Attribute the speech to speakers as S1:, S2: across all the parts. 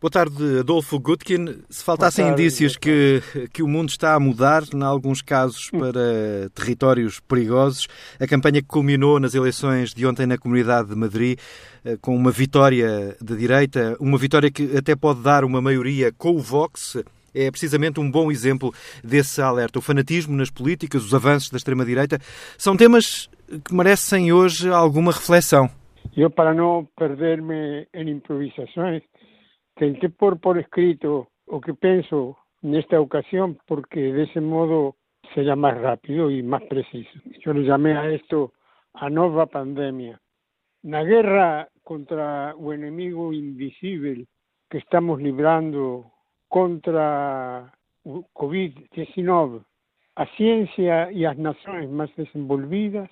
S1: Boa tarde, Adolfo Gutkin. Se faltassem indícios que, que o mundo está a mudar, em alguns casos hum. para territórios perigosos, a campanha que culminou nas eleições de ontem na Comunidade de Madrid, eh, com uma vitória da direita, uma vitória que até pode dar uma maioria com o Vox, é precisamente um bom exemplo desse alerta. O fanatismo nas políticas, os avanços da extrema-direita, são temas que merecem hoje alguma reflexão.
S2: Eu, para não perder-me em improvisações, Tenté por, por escrito o que pienso en esta ocasión porque de ese modo sería más rápido y más preciso. Yo le llamé a esto a nova pandemia. La guerra contra o enemigo invisible que estamos librando contra o COVID-19, a ciencia y las naciones más desenvolvidas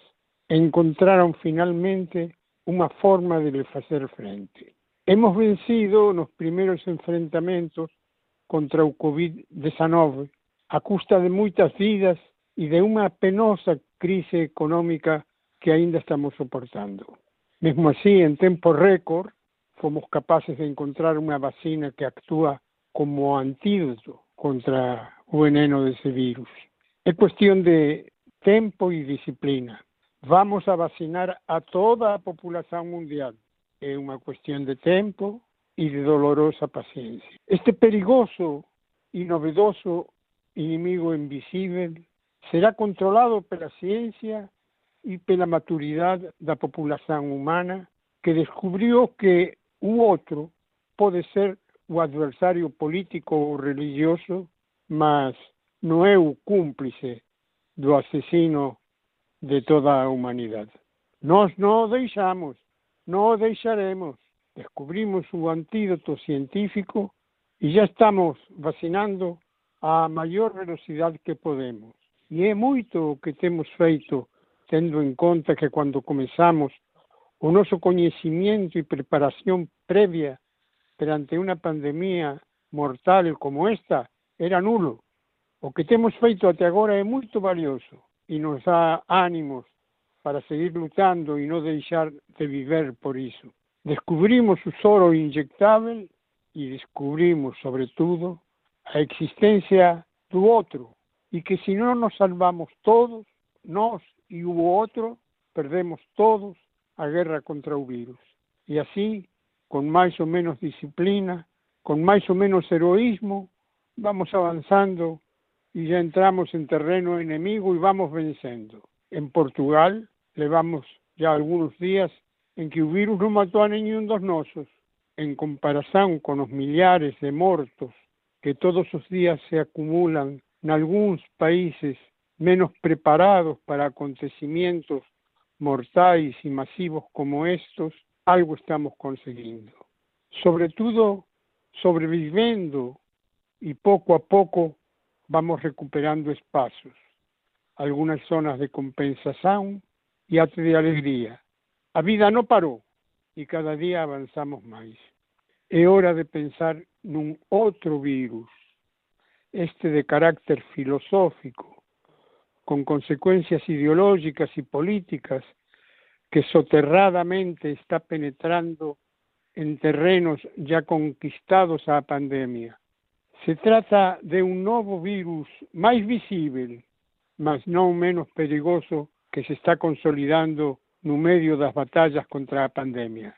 S2: encontraron finalmente una forma de hacer frente. Hemos vencido los primeros enfrentamientos contra el COVID-19 a custa de muchas vidas y de una penosa crisis económica que ainda estamos soportando. Mesmo así, en tiempo récord, fomos capaces de encontrar una vacina que actúa como antídoto contra el veneno de ese virus. Es cuestión de tiempo y disciplina. Vamos a vacinar a toda la población mundial es una cuestión de tiempo y de dolorosa paciencia. Este perigoso y novedoso enemigo invisible será controlado por la ciencia y por la maturidad de la población humana que descubrió que u otro puede ser un adversario político o religioso, mas no es un cúmplice del asesino de toda la humanidad. Nos no dejamos no dejaremos. Descubrimos un antídoto científico y ya estamos vacinando a mayor velocidad que podemos. Y es mucho que hemos feito, teniendo en cuenta que cuando comenzamos o nuestro conocimiento y preparación previa perante una pandemia mortal como esta era nulo. O que hemos feito até agora é muito valioso y nos da ánimos para seguir luchando y no dejar de vivir por eso. Descubrimos su soro inyectable y descubrimos, sobre todo, la existencia de otro y que si no nos salvamos todos, nos y hubo otro, perdemos todos a guerra contra el virus. Y así, con más o menos disciplina, con más o menos heroísmo, vamos avanzando y ya entramos en terreno enemigo y vamos venciendo. En Portugal, Llevamos ya algunos días en que el virus no mató a ninguno de nosotros, en comparación con los millares de muertos que todos los días se acumulan en algunos países menos preparados para acontecimientos mortais y masivos como estos, algo estamos consiguiendo. Sobre todo, sobreviviendo y poco a poco vamos recuperando espacios, algunas zonas de compensación y de alegría. A vida no paró y cada día avanzamos más. Es hora de pensar en un otro virus, este de carácter filosófico, con consecuencias ideológicas y políticas que soterradamente está penetrando en terrenos ya conquistados a la pandemia. Se trata de un nuevo virus más visible, mas no menos peligroso que se está consolidando no medio das batallas contra a pandemia,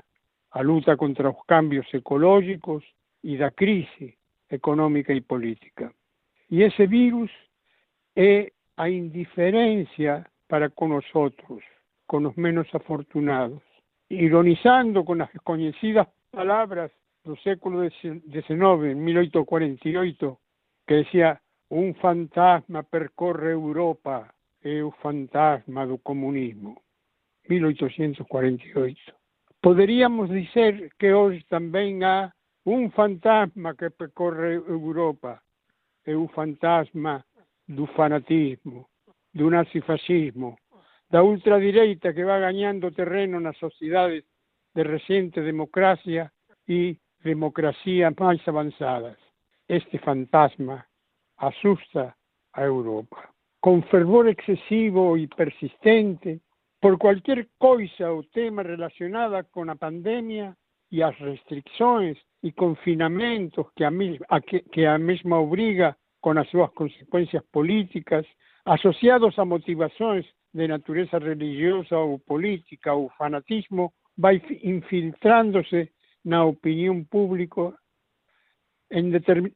S2: a luta contra os cambios ecológicos e da crise económica e política. E ese virus é a indiferencia para con os outros, con os menos afortunados, ironizando con as desconhecidas palabras do século XIX, en 1848, que decía, un fantasma percorre Europa é o fantasma do comunismo, 1848. Poderíamos dizer que hoje também há um fantasma que percorre Europa, é o fantasma do fanatismo, do nazifascismo, da ultradireita que vai ganhando terreno nas sociedades de recente democracia e democracia mais avançadas. Este fantasma asusta a Europa con fervor excesivo y persistente por cualquier cosa o tema relacionada con la pandemia y las restricciones e confinamentos que a, a que, que a mesma obriga con as súas consecuencias políticas, asociados a motivações de natureza religiosa ou política ou fanatismo, vai infiltrándose na opinión pública en,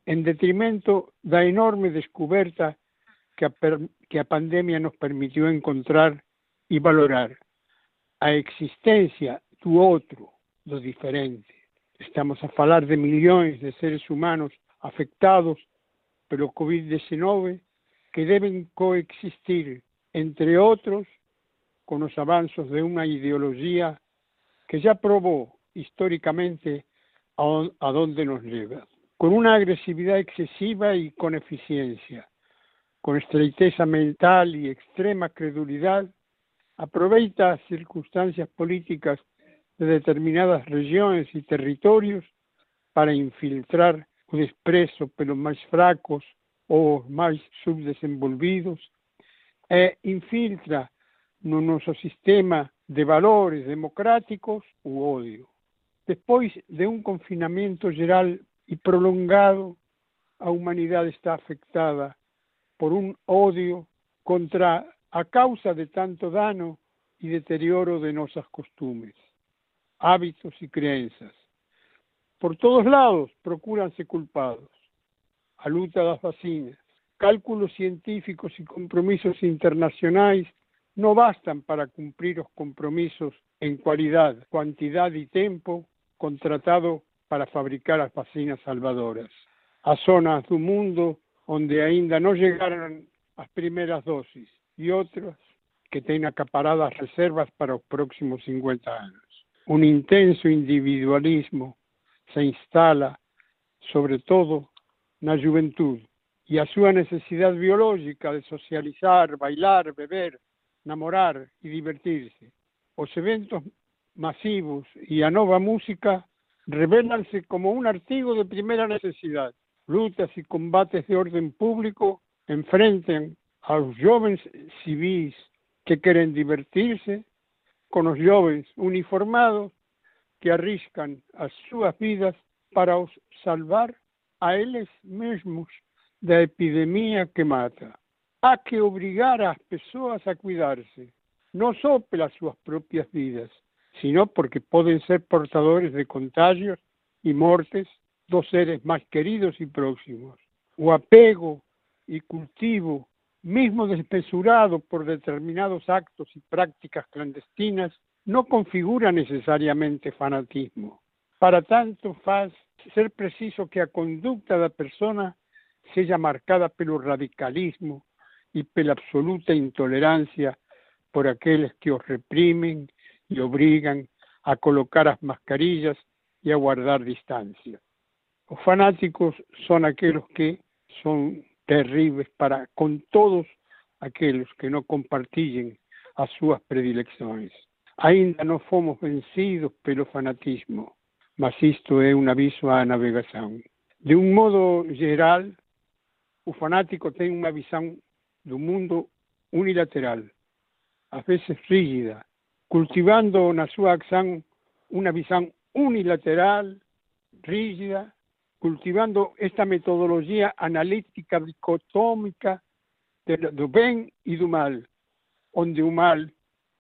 S2: en detrimento da enorme descoberta que a, que a pandemia nos permitió encontrar e valorar a existencia do outro, do diferente. Estamos a falar de millóns de seres humanos afectados pelo COVID-19 que deben coexistir, entre outros, con os avanzos de unha ideoloxía que ya probó históricamente a, a dónde nos lleva, con una agresividad excesiva y con eficiencia, con estreiteza mental y extrema credulidad, aproveita circunstancias políticas de determinadas regiones y territorios para infiltrar o desprezo pelos máis fracos ou máis subdesenvolvidos e infiltra no noso sistema de valores democráticos o odio. Despois de un confinamento geral e prolongado, a humanidade está afectada por un odio contra a causa de tanto dano y deterioro de nuestras costumbres, hábitos y creencias. Por todos lados procuranse culpados. A luta das vacinas, cálculos científicos y compromisos internacionales no bastan para cumplir los compromisos en cualidad, cantidad y tiempo contratado para fabricar las vacinas salvadoras. A zonas do mundo onde ainda no llegaron las primeras dosis y otras que tienen acaparadas reservas para los próximos 50 años. Un intenso individualismo se instala, sobre todo, na juventud y a su necesidad biológica de socializar, bailar, beber, namorar y divertirse. Los eventos masivos y a nova música revelanse como un artigo de primera necesidad. Lutas y combates de orden público enfrentan a los jóvenes civis que quieren divertirse con los jóvenes uniformados que arriscan a sus vidas para salvar a ellos mismos da epidemia que mata. Há que obrigar as pessoas a cuidarse, não só pelas suas próprias vidas, sino porque podem ser portadores de contágios e mortes dos seres mais queridos e próximos. O apego e cultivo mismo desmesurado por determinados actos y prácticas clandestinas, no configura necesariamente fanatismo. Para tanto, faz ser preciso que a conducta da persona seja marcada pelo radicalismo e pela absoluta intolerancia por aqueles que os reprimen e obrigan a colocar as mascarillas e a guardar distancia. Os fanáticos son aqueles que son terribles para con todos aqueles que não compartilhem as suas predilecções. Ainda não fomos vencidos pelo fanatismo, mas isto é um aviso à navegação. De um modo geral, o fanático tem uma visão do mundo unilateral, às vezes rígida, cultivando na sua ação uma visão unilateral, rígida, cultivando esta metodologia analítica dicotómica do bem e do mal, onde o mal,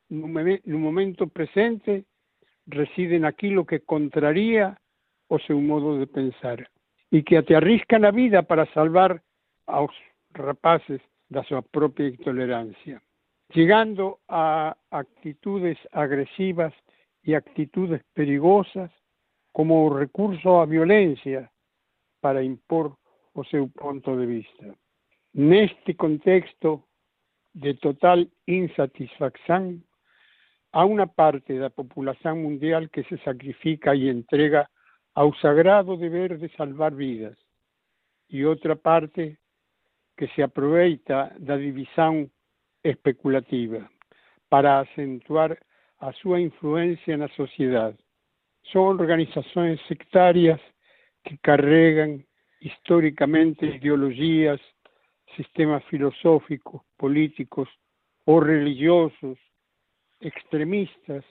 S2: no momento presente, reside naquilo que contraria o seu modo de pensar e que até arrisca na vida para salvar aos rapaces da sua própria intolerância, chegando a atitudes agresivas e atitudes perigosas como recurso à violência para impor o seu ponto de vista. Neste contexto de total insatisfacción, a una parte de la población mundial que se sacrifica y entrega ao sagrado deber de salvar vidas, y otra parte que se aproveita da división especulativa para acentuar a su influencia en la sociedad. Son organizaciones sectarias que carregan históricamente ideologías, sistemas filosóficos, políticos o religiosos extremistas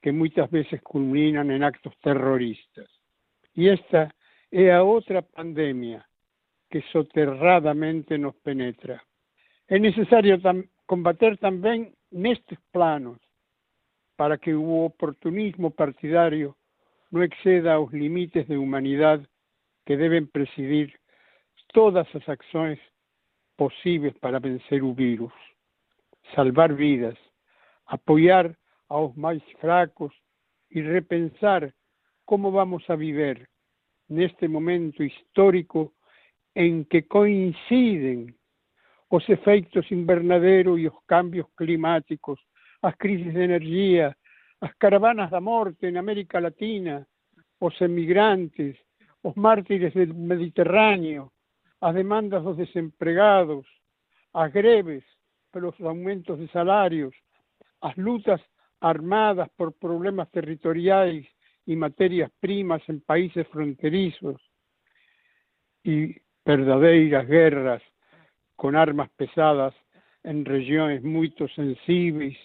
S2: que muchas veces culminan en actos terroristas. y esta es otra pandemia que soterradamente nos penetra. Es necesario combater también estos planos para que el oportunismo partidario no exceda los límites de humanidad que deben presidir todas las acciones posibles para vencer un virus, salvar vidas, apoyar a los más fracos y repensar cómo vamos a vivir en este momento histórico en que coinciden los efectos invernaderos y los cambios climáticos, las crisis de energía, las caravanas de muerte en América Latina, los emigrantes, los mártires del Mediterráneo, las demandas de los desempleados, las greves por los aumentos de salarios, las lutas armadas por problemas territoriales y materias primas en países fronterizos y verdadeiras guerras con armas pesadas en regiones muy sensibles,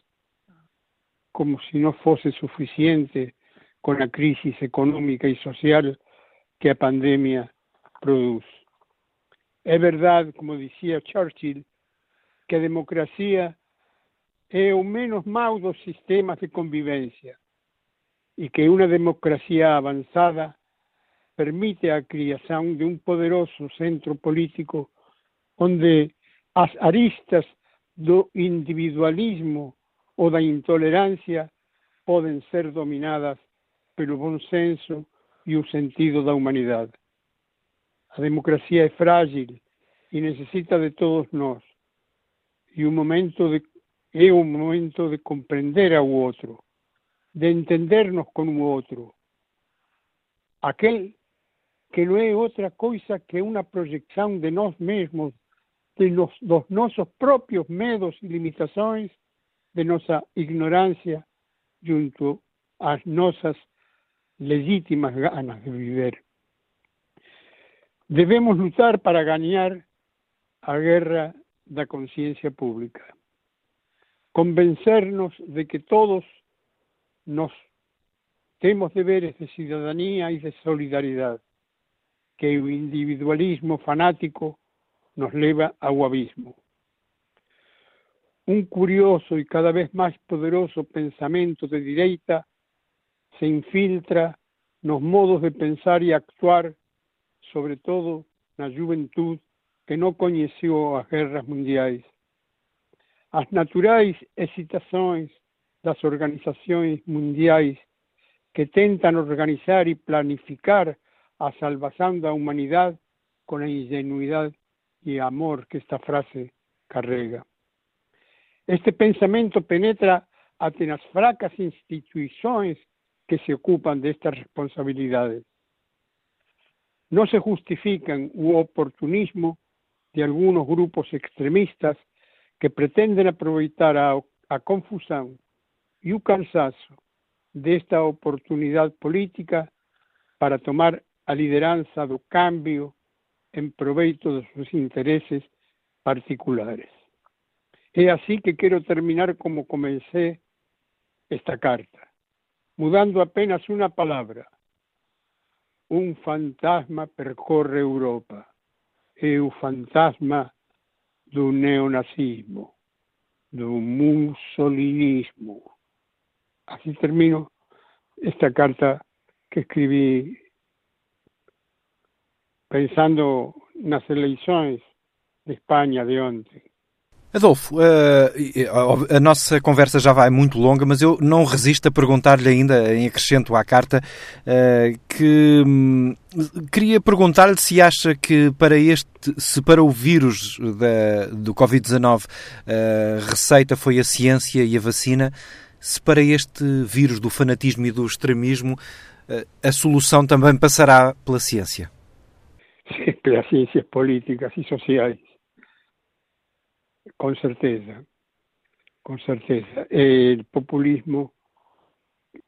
S2: como si no fuese suficiente con la crisis económica y social que la pandemia produce. Es verdad, como decía Churchill, que la democracia es o menos mau dos de convivencia y que una democracia avanzada permite a creación de un poderoso centro político donde las aristas do individualismo o da intolerancia pueden ser dominadas pelo buen senso y el sentido da humanidad. La democracia es frágil y necesita de todos nosotros. Y un momento de, es un momento de comprender a otro, de entendernos con un otro. Aquel que no es otra cosa que una proyección de nos mismos, de los, los nuestros propios medos y limitaciones, de nuestra ignorancia junto a nuestras legítimas ganas de vivir. Debemos luchar para ganar a guerra da conciencia pública, convencernos de que todos nos tenemos deberes de ciudadanía y de solidaridad, que el individualismo fanático nos lleva a un abismo. Un curioso y cada vez más poderoso pensamiento de derecha se infiltra los modos de pensar y actuar, sobre todo la juventud que no conoció las guerras mundiales. Las naturales excitaciones las organizaciones mundiales que tentan organizar y planificar a salvación de la humanidad con la ingenuidad y amor que esta frase carrega. Este pensamiento penetra hasta las fracas instituciones que se ocupan de estas responsabilidades. No se justifican u oportunismo de algunos grupos extremistas que pretenden aprovechar a, a confusión y un cansazo de esta oportunidad política para tomar a lideranza do cambio en proveito de sus intereses particulares. Es así que quiero terminar como comencé esta carta mudando apenas una palabra. Un fantasma percorre Europa. Un fantasma un neonazismo, un mussolinismo. Así termino esta carta que escribí pensando en las elecciones de España de ontem.
S1: Adolfo, uh, a nossa conversa já vai muito longa, mas eu não resisto a perguntar-lhe ainda, em acrescento à carta, uh, que um, queria perguntar-lhe se acha que para este, se para o vírus da, do Covid-19 a uh, receita foi a ciência e a vacina, se para este vírus do fanatismo e do extremismo a solução também passará pela ciência.
S2: Sim, pelas ciências políticas e sociais. Con certeza, con certeza. El populismo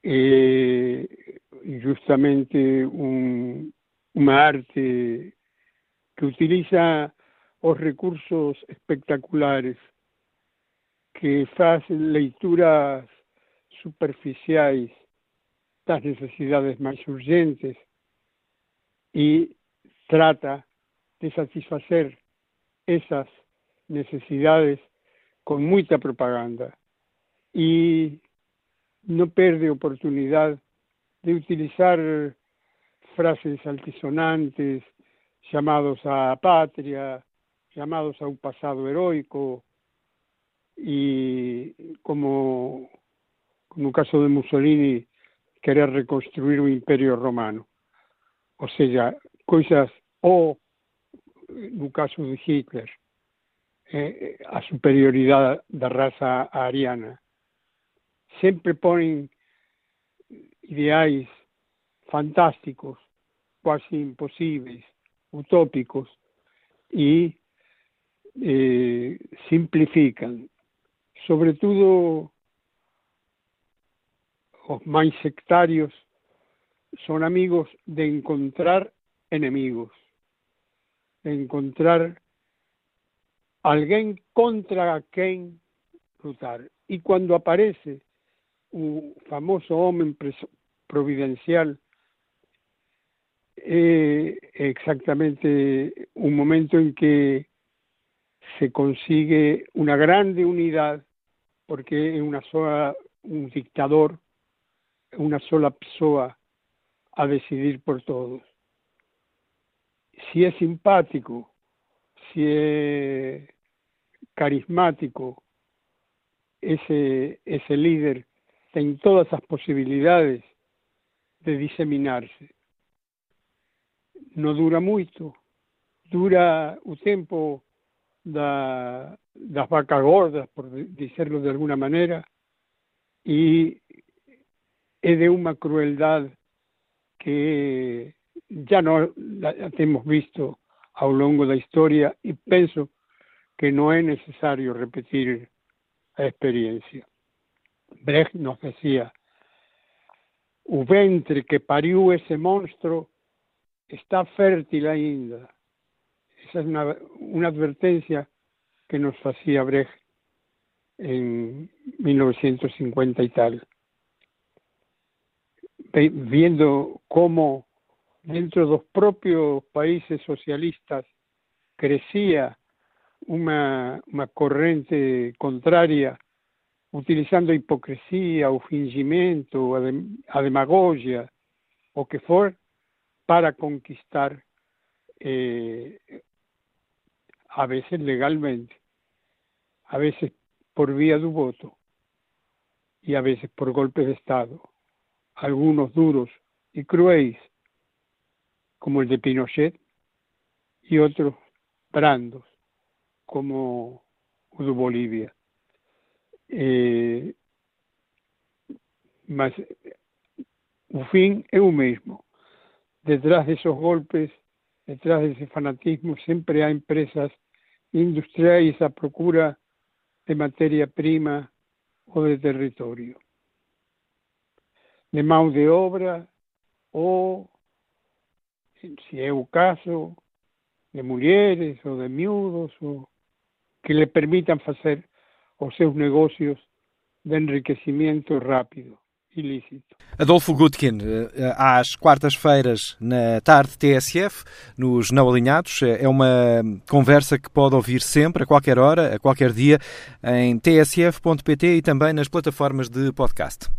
S2: es justamente un, una arte que utiliza los recursos espectaculares, que hace lecturas superficiales las necesidades más urgentes y trata de satisfacer esas necesidades con mucha propaganda y no pierde oportunidad de utilizar frases altisonantes, llamados a patria, llamados a un pasado heroico, y como, como el caso de Mussolini, querer reconstruir un imperio romano. O sea, cosas, o en el caso de Hitler, eh, a superioridad da raza ariana. Sempre ponen ideais fantásticos, quase imposibles, utópicos, e eh, simplifican. Sobre todo, os máis sectarios son amigos de encontrar enemigos, de encontrar alguien contra quien lutar. Y cuando aparece un famoso hombre providencial, eh, exactamente un momento en que se consigue una grande unidad, porque es una sola, un dictador, una sola persona a decidir por todos. Si es simpático, si es carismático, ese, ese líder tiene todas las posibilidades de diseminarse. No dura mucho, dura un tiempo da, las vacas gordas, por decirlo de alguna manera, y es de una crueldad que ya no la hemos visto a lo largo de la historia y pienso que no es necesario repetir la experiencia. Brecht nos decía, el ventre que parió ese monstruo está fértil ainda. Esa es una, una advertencia que nos hacía Brecht en 1950 y tal. Viendo cómo dentro de los propios países socialistas crecía una, una corriente contraria utilizando hipocresía o fingimiento, a, a demagogia, o que for, para conquistar, eh, a veces legalmente, a veces por vía del voto y a veces por golpe de Estado, algunos duros y cruéis, como el de Pinochet, y otros brandos, como de Bolivia. Eh, mas o fin é o mesmo. Detrás de esos golpes, detrás de ese fanatismo, siempre hay empresas industriales a procura de materia prima o de territorio, de mão de obra ou, se é o caso, de mulheres ou de miúdos ou que le permitan fazer os seus negócios de enriquecimento rápido. Ilícito.
S1: Adolfo Gutkin, eh, às quartas-feiras, na tarde TSF, nos Não Alinhados, eh, é uma conversa que pode ouvir sempre, a qualquer hora, a qualquer dia, em tsf.pt e também nas plataformas de podcast.